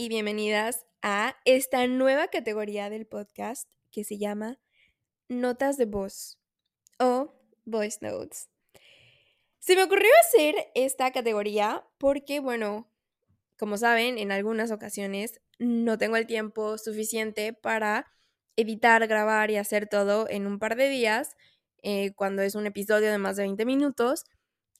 y bienvenidas a esta nueva categoría del podcast que se llama Notas de voz o Voice Notes. Se me ocurrió hacer esta categoría porque, bueno, como saben, en algunas ocasiones no tengo el tiempo suficiente para editar, grabar y hacer todo en un par de días, eh, cuando es un episodio de más de 20 minutos.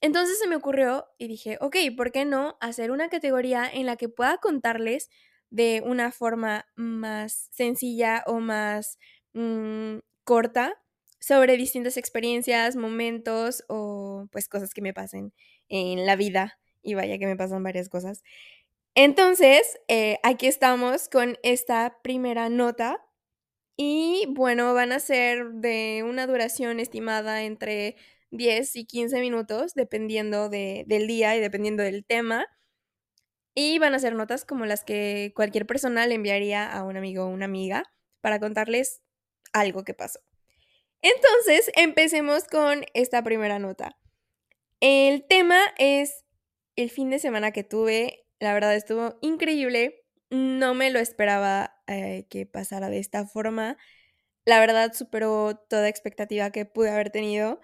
Entonces se me ocurrió y dije, ok, ¿por qué no hacer una categoría en la que pueda contarles de una forma más sencilla o más mm, corta sobre distintas experiencias, momentos o pues cosas que me pasen en la vida. Y vaya que me pasan varias cosas. Entonces, eh, aquí estamos con esta primera nota. Y bueno, van a ser de una duración estimada entre 10 y 15 minutos, dependiendo del día y dependiendo del tema. Y van a ser notas como las que cualquier persona le enviaría a un amigo o una amiga para contarles algo que pasó. Entonces, empecemos con esta primera nota. El tema es el fin de semana que tuve. La verdad estuvo increíble. No me lo esperaba eh, que pasara de esta forma. La verdad superó toda expectativa que pude haber tenido.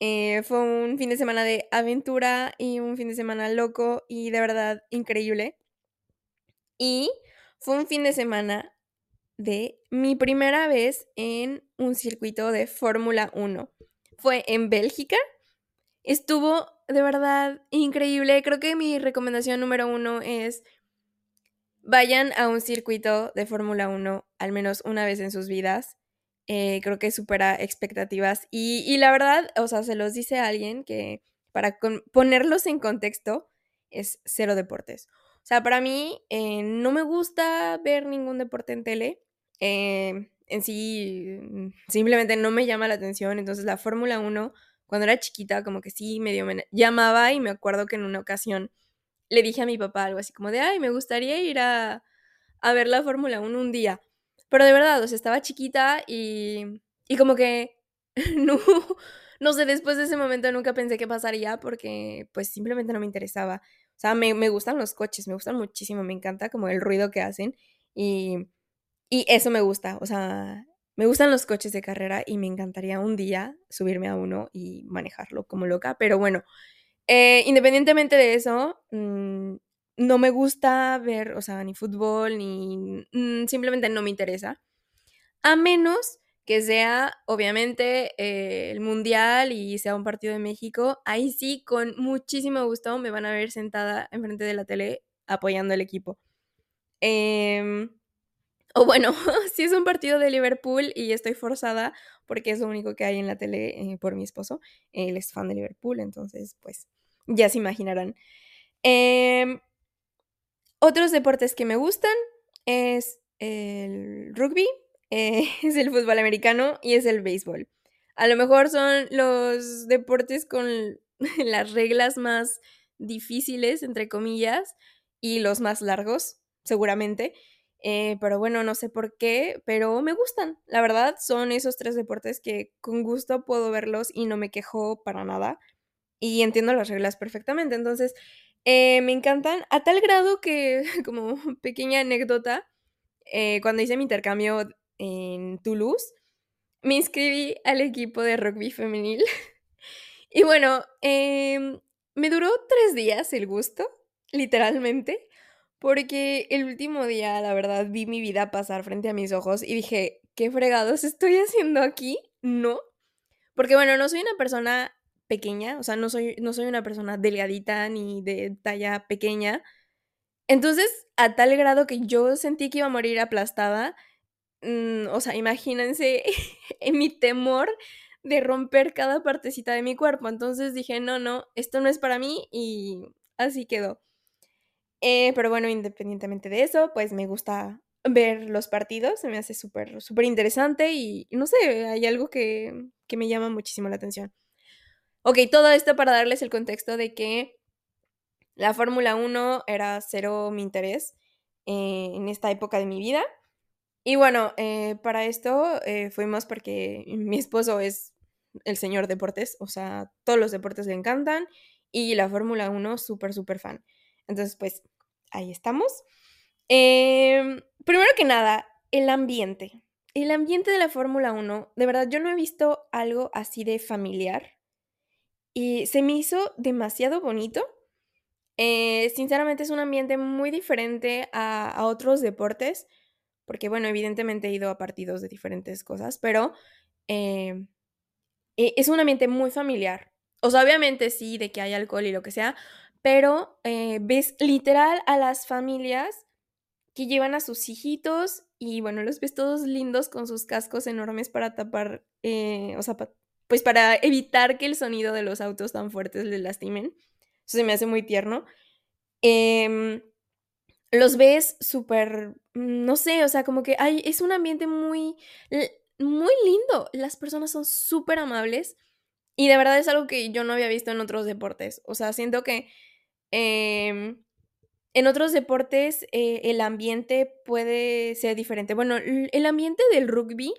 Eh, fue un fin de semana de aventura y un fin de semana loco y de verdad increíble. Y fue un fin de semana de mi primera vez en un circuito de Fórmula 1. Fue en Bélgica. Estuvo de verdad increíble. Creo que mi recomendación número uno es vayan a un circuito de Fórmula 1 al menos una vez en sus vidas. Eh, creo que supera expectativas. Y, la verdad, o sea, se los dice a alguien que para ponerlos en contexto es cero deportes. O sea, para mí eh, no me gusta ver ningún deporte en tele. Eh, en sí, mm, simplemente no me llama la atención. Entonces, la Fórmula 1, cuando era chiquita, como que sí, medio me llamaba y me acuerdo que en una ocasión le dije a mi papá algo así como de, ay, me gustaría ir a, a ver la Fórmula 1 un día. Pero de verdad, o sea, estaba chiquita y, y como que no, no sé, después de ese momento nunca pensé que pasaría porque pues simplemente no me interesaba. O sea, me, me gustan los coches, me gustan muchísimo, me encanta como el ruido que hacen y, y eso me gusta, o sea, me gustan los coches de carrera y me encantaría un día subirme a uno y manejarlo como loca, pero bueno, eh, independientemente de eso, mm, no me gusta ver, o sea, ni fútbol, ni mm, simplemente no me interesa. A menos que sea, obviamente, eh, el Mundial y sea un partido de México, ahí sí, con muchísimo gusto me van a ver sentada enfrente de la tele apoyando al equipo. Em, o bueno, si es un partido de Liverpool y estoy forzada porque es lo único que hay en la tele eh, por mi esposo, él es fan de Liverpool, entonces pues ya se imaginarán. Eh, otros deportes que me gustan es el rugby, es el fútbol americano y es el béisbol. A lo mejor son los deportes con las reglas más difíciles, entre comillas, y los más largos, seguramente. Eh, pero bueno, no sé por qué, pero me gustan. La verdad, son esos tres deportes que con gusto puedo verlos y no me quejo para nada. Y entiendo las reglas perfectamente. Entonces, eh, me encantan a tal grado que, como pequeña anécdota, eh, cuando hice mi intercambio en Toulouse, me inscribí al equipo de rugby femenil. y bueno, em, me duró tres días el gusto, literalmente, porque el último día, la verdad, vi mi vida pasar frente a mis ojos y dije, ¿qué fregados estoy haciendo aquí? No. Porque bueno, no soy una persona pequeña, o sea, no soy, no soy una persona delgadita ni de talla pequeña. Entonces, a tal grado que yo sentí que iba a morir aplastada, mm, o sea, imagínense en mi temor de romper cada partecita de mi cuerpo. Entonces dije, no, no, esto no es para mí y así quedó. Eh, pero bueno, independientemente de eso, pues me gusta ver los partidos, se me hace súper, súper interesante y, no sé, hay algo que, que me llama muchísimo la atención. Ok, todo esto para darles el contexto de que la Fórmula 1 era cero mi interés eh, en esta época de mi vida. Y bueno, eh, para esto eh, fuimos porque mi esposo es el señor deportes, o sea, todos los deportes le encantan y la Fórmula 1 súper, súper fan. Entonces, pues ahí estamos. Em, primero que nada, el ambiente. El ambiente de la Fórmula 1, de verdad, yo no he visto algo así de familiar. Y se me hizo demasiado bonito. Eh, sinceramente es un ambiente muy diferente a, otros deportes, porque bueno, evidentemente he ido a partidos de diferentes cosas, pero em, e, es un ambiente muy familiar. O sea, obviamente sí, de que hay alcohol y lo que sea, pero eh, ves literal a las familias que llevan a sus hijitos y bueno, los ves todos lindos con sus cascos enormes para tapar, eh, o sea, pues para evitar que el sonido de los autos tan fuertes les lastimen. Eso se me hace muy tierno. Em, los ves súper, no sé, o sea, como que hay, es un ambiente muy, muy lindo. Las personas son súper amables y de verdad es algo que yo no había visto en otros deportes. O sea, siento que em, en otros deportes eh, el ambiente puede ser diferente. Bueno, el ambiente del rugby,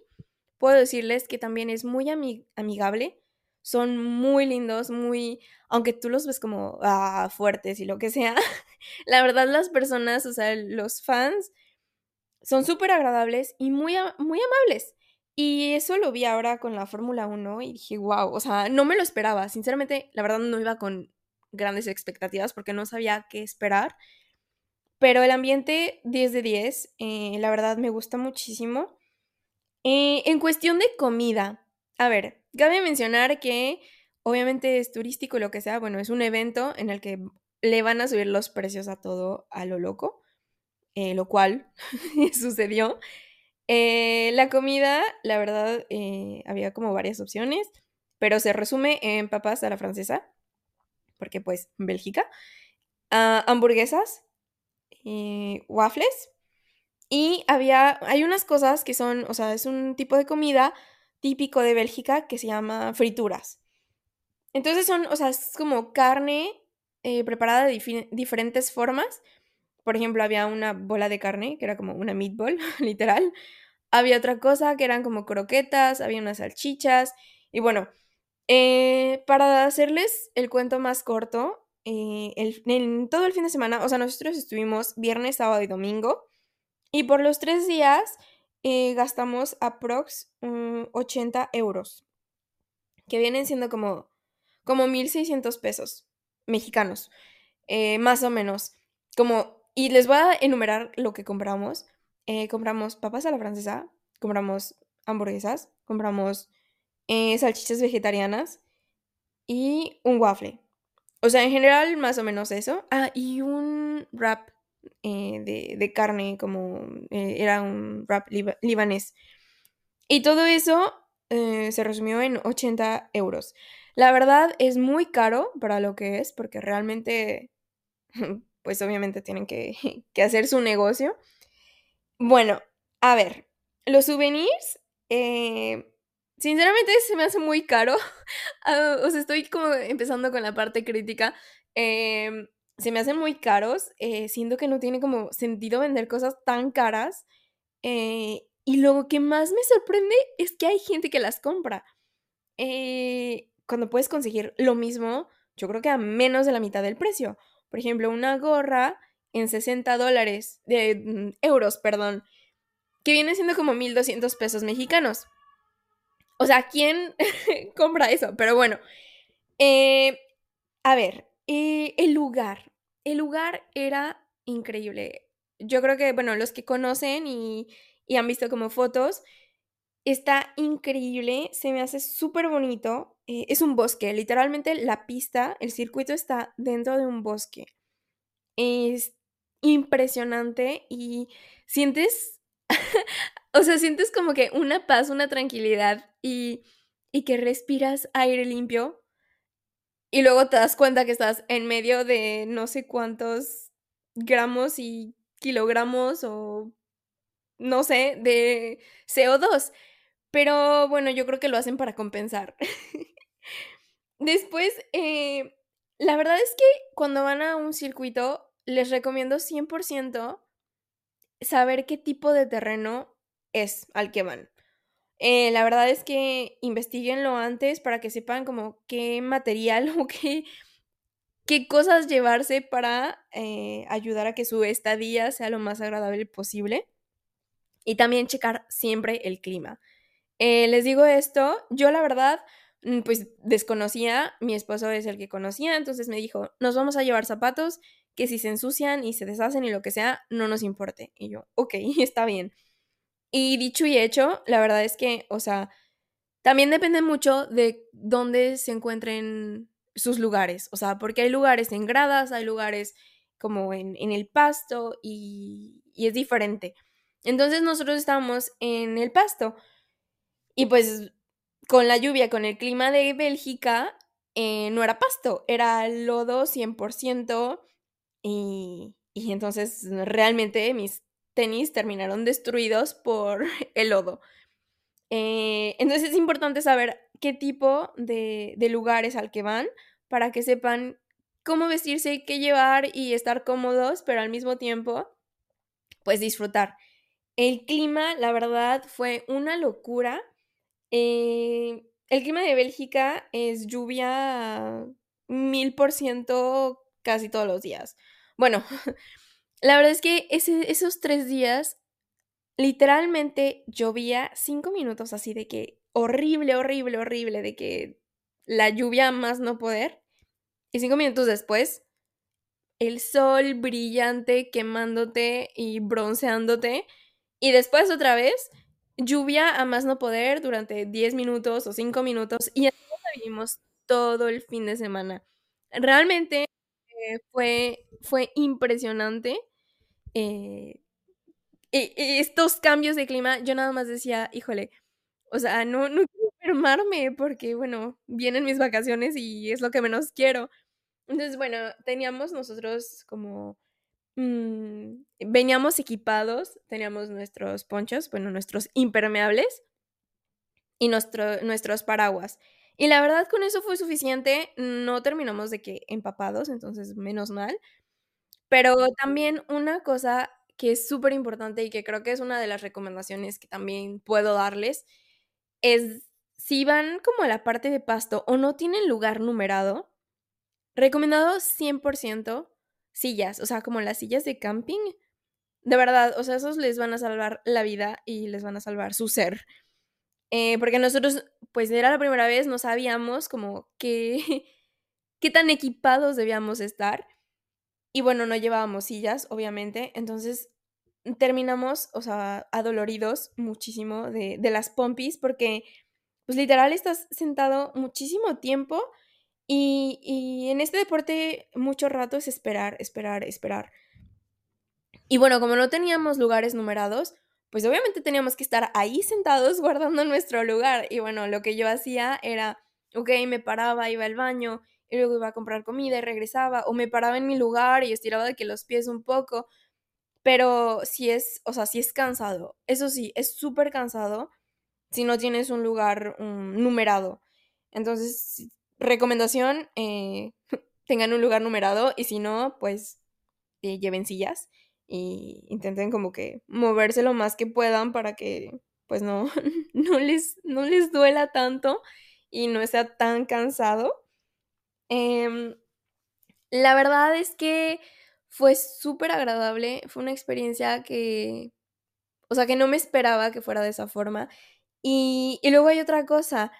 puedo decirles que también es muy amigable. Son muy lindos, muy, aunque tú los ves como ah, fuertes y lo que sea, la verdad las personas, o sea, los fans, son súper agradables y muy, muy amables. Y eso lo vi ahora con la Fórmula 1 y dije, wow, o sea, no me lo esperaba. Sinceramente, la verdad no iba con grandes expectativas porque no sabía qué esperar. Pero el ambiente 10 de 10, eh, la verdad me gusta muchísimo. Eh, en cuestión de comida, a ver, cabe mencionar que obviamente es turístico lo que sea, bueno, es un evento en el que le van a subir los precios a todo a lo loco, eh, lo cual sucedió. Eh, la comida, la verdad, había como varias opciones, pero se resume en papas a la francesa, porque pues Bélgica, ah, hamburguesas, waffles, y había, hay unas cosas que son, o sea, es un tipo de comida típico de Bélgica que se llama frituras. Entonces son, o sea, es como carne preparada de diferentes formas, por ejemplo, había una bola de carne, que era como una meatball, literal. Había otra cosa que eran como croquetas, había unas salchichas. Y bueno, eh, para hacerles el cuento más corto, eh, en todo el fin de semana, o sea, nosotros estuvimos viernes, sábado y domingo. Y por los tres días eh, gastamos aprox 80 mm, euros. Que vienen siendo como, como 1.600 pesos mexicanos. más o menos. Como y les voy a enumerar lo que compramos. Eh, compramos papas a la francesa, compramos hamburguesas, compramos eh, salchichas vegetarianas y un waffle. O sea, en general, más o menos eso. Ah, y un wrap eh, de, carne, como era un wrap libanés. Y todo eso se resumió en 80 euros. La verdad es muy caro para lo que es, porque realmente pues obviamente tienen que, hacer su negocio. Bueno, a ver, los souvenirs, eh, sinceramente se me hace muy caro. Ah, o estoy como empezando con la parte crítica. Em, se me hacen muy caros, eh, siento que no tiene como sentido vender cosas tan caras. Eh, y lo que más me sorprende es que hay gente que las compra. cuando puedes conseguir lo mismo, yo creo que a menos de la mitad del precio. Por ejemplo, una gorra en 60 dólares, de mm, euros, perdón, que viene siendo como 1.200 pesos mexicanos. O sea, ¿quién compra eso? Pero bueno, eh, a ver, eh, el lugar. El lugar era increíble. Yo creo que, bueno, los que conocen y, y han visto como fotos, está increíble, se me hace súper bonito. Eh, es un bosque, literalmente la pista, el circuito está dentro de un bosque. Es impresionante y sientes, o sea, sientes como que una paz, una tranquilidad y, y que respiras aire limpio y luego te das cuenta que estás en medio de no sé cuántos gramos y kilogramos o no sé, de CO2. Pero bueno, yo creo que lo hacen para compensar. Después, eh, la verdad es que cuando van a un circuito, les recomiendo 100% saber qué tipo de terreno es al que van. Eh, la verdad es que investiguenlo antes para que sepan como qué material o qué, qué cosas llevarse para eh, ayudar a que su estadía sea lo más agradable posible. Y también checar siempre el clima. Eh, les digo esto, yo la verdad, mm, pues desconocía, mi esposo es el que conocía, entonces me dijo, nos vamos a llevar zapatos que si se ensucian y se deshacen y lo que sea, no nos importe. Y yo, ok, está bien. Y dicho y hecho, la verdad es que, o sea, también depende mucho de dónde se encuentren sus lugares, o sea, porque hay lugares en gradas, hay lugares como en, el pasto y, es diferente. Entonces nosotros estábamos en el pasto y pues con la lluvia, con el clima de Bélgica, eh, no era pasto, era lodo 100% y, y entonces realmente mis tenis terminaron destruidos por el lodo. Eh, entonces es importante saber qué tipo de, lugares al que van para que sepan cómo vestirse qué llevar y estar cómodos, pero al mismo tiempo, pues disfrutar. El clima, la verdad, fue una locura. Eh, el clima de Bélgica es lluvia mil por ciento casi todos los días. Bueno, la verdad es que esos tres días literalmente llovía cinco minutos así de que horrible, horrible, horrible, de que la lluvia más no poder. Y cinco minutos después, el sol brillante quemándote y bronceándote. Y después otra vez, lluvia a más no poder durante 10 minutos o 5 minutos. Y así vivimos todo el fin de semana. Realmente eh, fue, fue impresionante. Eh, estos cambios de clima, yo nada más decía, híjole, o sea, no, no quiero enfermarme porque, bueno, vienen mis vacaciones y es lo que menos quiero. Entonces, bueno, teníamos nosotros como, mm, veníamos equipados, teníamos nuestros ponchos, bueno, nuestros impermeables y nuestro, nuestros paraguas. Y la verdad con eso fue suficiente, no terminamos de que empapados, entonces menos mal. Pero también una cosa que es súper importante y que creo que es una de las recomendaciones que también puedo darles, es si van como a la parte de pasto o no tienen lugar numerado, recomendado 100% sillas, o sea, como las sillas de camping. De verdad, o sea, esos les van a salvar la vida y les van a salvar su ser. Eh, porque nosotros, pues era la primera vez, no sabíamos como qué, qué tan equipados debíamos estar. Y bueno, no llevábamos sillas, obviamente. Entonces terminamos, o sea, adoloridos muchísimo de, de las pompis porque, pues literal, estás sentado muchísimo tiempo y, y en este deporte mucho rato es esperar, esperar, esperar. Y bueno, como no teníamos lugares numerados, pues obviamente teníamos que estar ahí sentados guardando nuestro lugar. Y bueno, lo que yo hacía era, ok, me paraba, iba al baño, y luego iba a comprar comida y regresaba, o me paraba en mi lugar y estiraba de que los pies un poco, pero si es, o sea, si es cansado, eso sí, es súper cansado si no tienes un lugar numerado. Entonces, recomendación, eh, tengan un lugar numerado y si no, pues eh, lleven sillas y intenten como que moverse lo más que puedan para que pues no, no, les, no les duela tanto y no sea tan cansado. Em, la verdad es que fue súper agradable, fue una experiencia que, o sea, que no me esperaba que fuera de esa forma. Y, y luego hay otra cosa,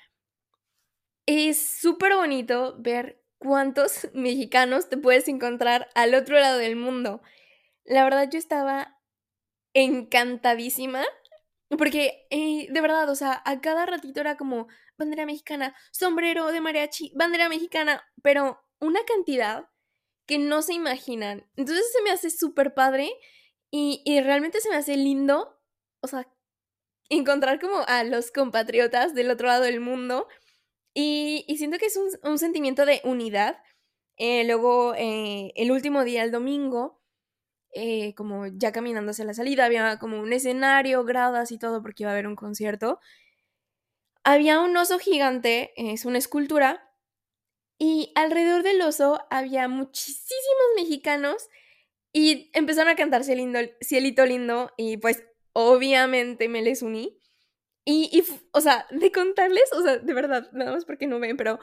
es súper bonito ver cuántos mexicanos te puedes encontrar al otro lado del mundo. La verdad yo estaba encantadísima porque eh, de verdad, o sea, a cada ratito era como bandera mexicana, sombrero de mariachi, bandera mexicana, pero una cantidad que no se imaginan. Entonces se me hace súper padre y, realmente se me hace lindo, o sea, encontrar como a los compatriotas del otro lado del mundo y, siento que es un, sentimiento de unidad. Eh, luego, eh, el último día, el domingo, eh, como ya caminando hacia la salida, había como un escenario, gradas y todo porque iba a haber un concierto. Había un oso gigante, es una escultura, y alrededor del oso había muchísimos mexicanos y empezaron a cantar Cielito Lindo y pues obviamente me les uní. Y, y, o sea, de contarles, o sea, de verdad, nada más porque no ven, pero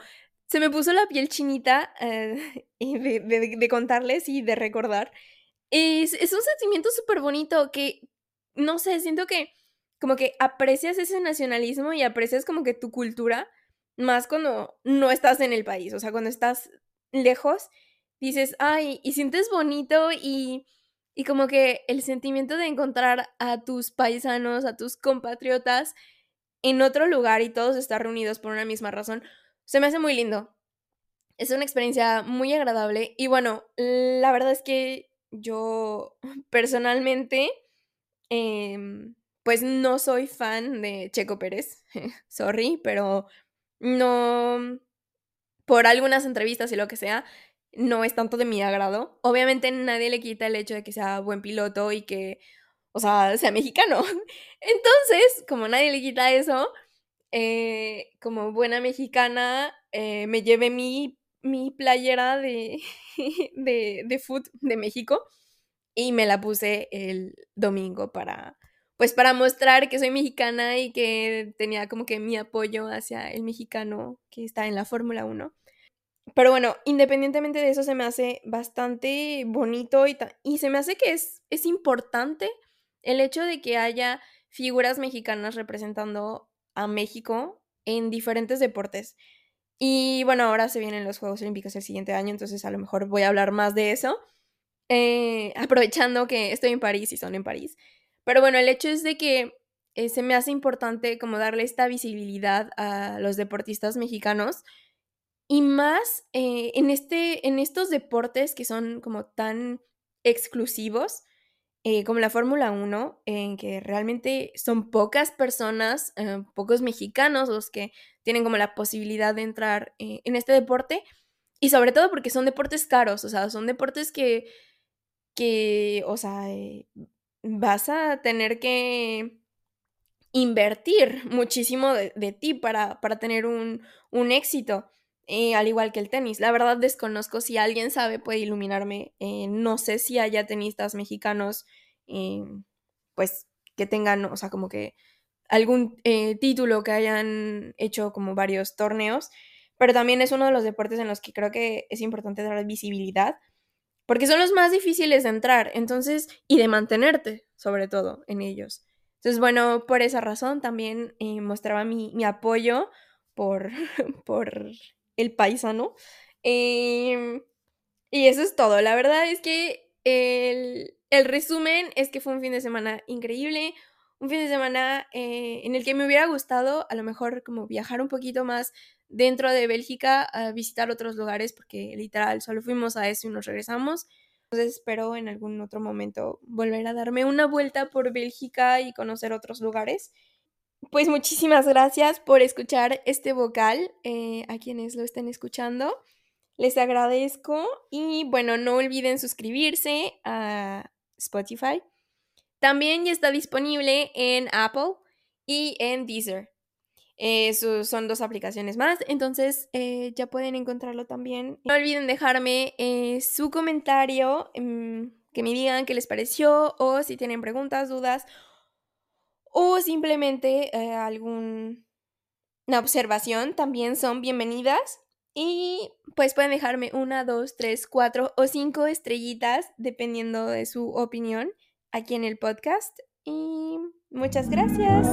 se me puso la piel chinita eh, de, contarles y de recordar. Es, un sentimiento súper bonito que, no sé, siento que como que aprecias ese nacionalismo y aprecias como que tu cultura más cuando no estás en el país, o sea, cuando estás lejos, dices, ay, y sientes bonito y, y como que el sentimiento de encontrar a tus paisanos, a tus compatriotas en otro lugar y todos estar reunidos por una misma razón, se me hace muy lindo. Es una experiencia muy agradable y bueno, la verdad es que yo personalmente, em, pues no soy fan de Checo Pérez, sorry, pero no, por algunas entrevistas y lo que sea, no es tanto de mi agrado. Obviamente nadie le quita el hecho de que sea buen piloto y que, o sea, sea mexicano. Entonces, como nadie le quita eso, eh, como buena mexicana, eh, me llevé mi, mi playera de, de, de food de México y me la puse el domingo para, pues para mostrar que soy mexicana y que tenía como que mi apoyo hacia el mexicano que está en la Fórmula 1. Pero bueno, independientemente de eso, se me hace bastante bonito y, y se me hace que es, es importante el hecho de que haya figuras mexicanas representando a México en diferentes deportes. Y bueno, ahora se vienen los Juegos Olímpicos el siguiente año, entonces a lo mejor voy a hablar más de eso, eh, aprovechando que estoy en París y son en París. Pero bueno, el hecho es de que eh, se me hace importante como darle esta visibilidad a los deportistas mexicanos y más eh, en, este, en estos deportes que son como tan exclusivos, eh, como la Fórmula 1, en que realmente son pocas personas, pocos mexicanos los que tienen como la posibilidad de entrar en este deporte, y sobre todo porque son deportes caros, o sea, son deportes que, que o sea, vas a tener que invertir muchísimo de, ti para, para, tener un, un éxito, eh, al igual que el tenis. La verdad desconozco si alguien sabe, puede iluminarme. Eh, no sé si haya tenistas mexicanos, eh, pues, que tengan, o sea, como que algún título que hayan hecho como varios torneos, pero también es uno de los deportes en los que creo que es importante dar visibilidad porque son los más difíciles de entrar, entonces, y de mantenerte, sobre todo, en ellos. Entonces, bueno, por esa razón también mostraba mi, apoyo por, por el paisano. Em, y eso es todo. La verdad es que el, el, resumen es que fue un fin de semana increíble, un fin de semana eh, en el que me hubiera gustado a lo mejor como viajar un poquito más dentro de Bélgica a visitar otros lugares porque literal solo fuimos a eso y nos regresamos. Entonces espero en algún otro momento volver a darme una vuelta por Bélgica y conocer otros lugares. Pues muchísimas gracias por escuchar este vocal eh, a quienes lo estén escuchando. Les agradezco y bueno, no olviden suscribirse a Spotify. También ya está disponible en Apple y en Deezer. Eh, son dos aplicaciones más, entonces eh, ya pueden encontrarlo también. No olviden dejarme su comentario, em, que me digan qué les pareció o si tienen preguntas, dudas o simplemente alguna observación, también son bienvenidas. Y pues pueden dejarme una, dos, tres, cuatro o cinco estrellitas, dependiendo de su opinión, aquí en el podcast. Y muchas gracias.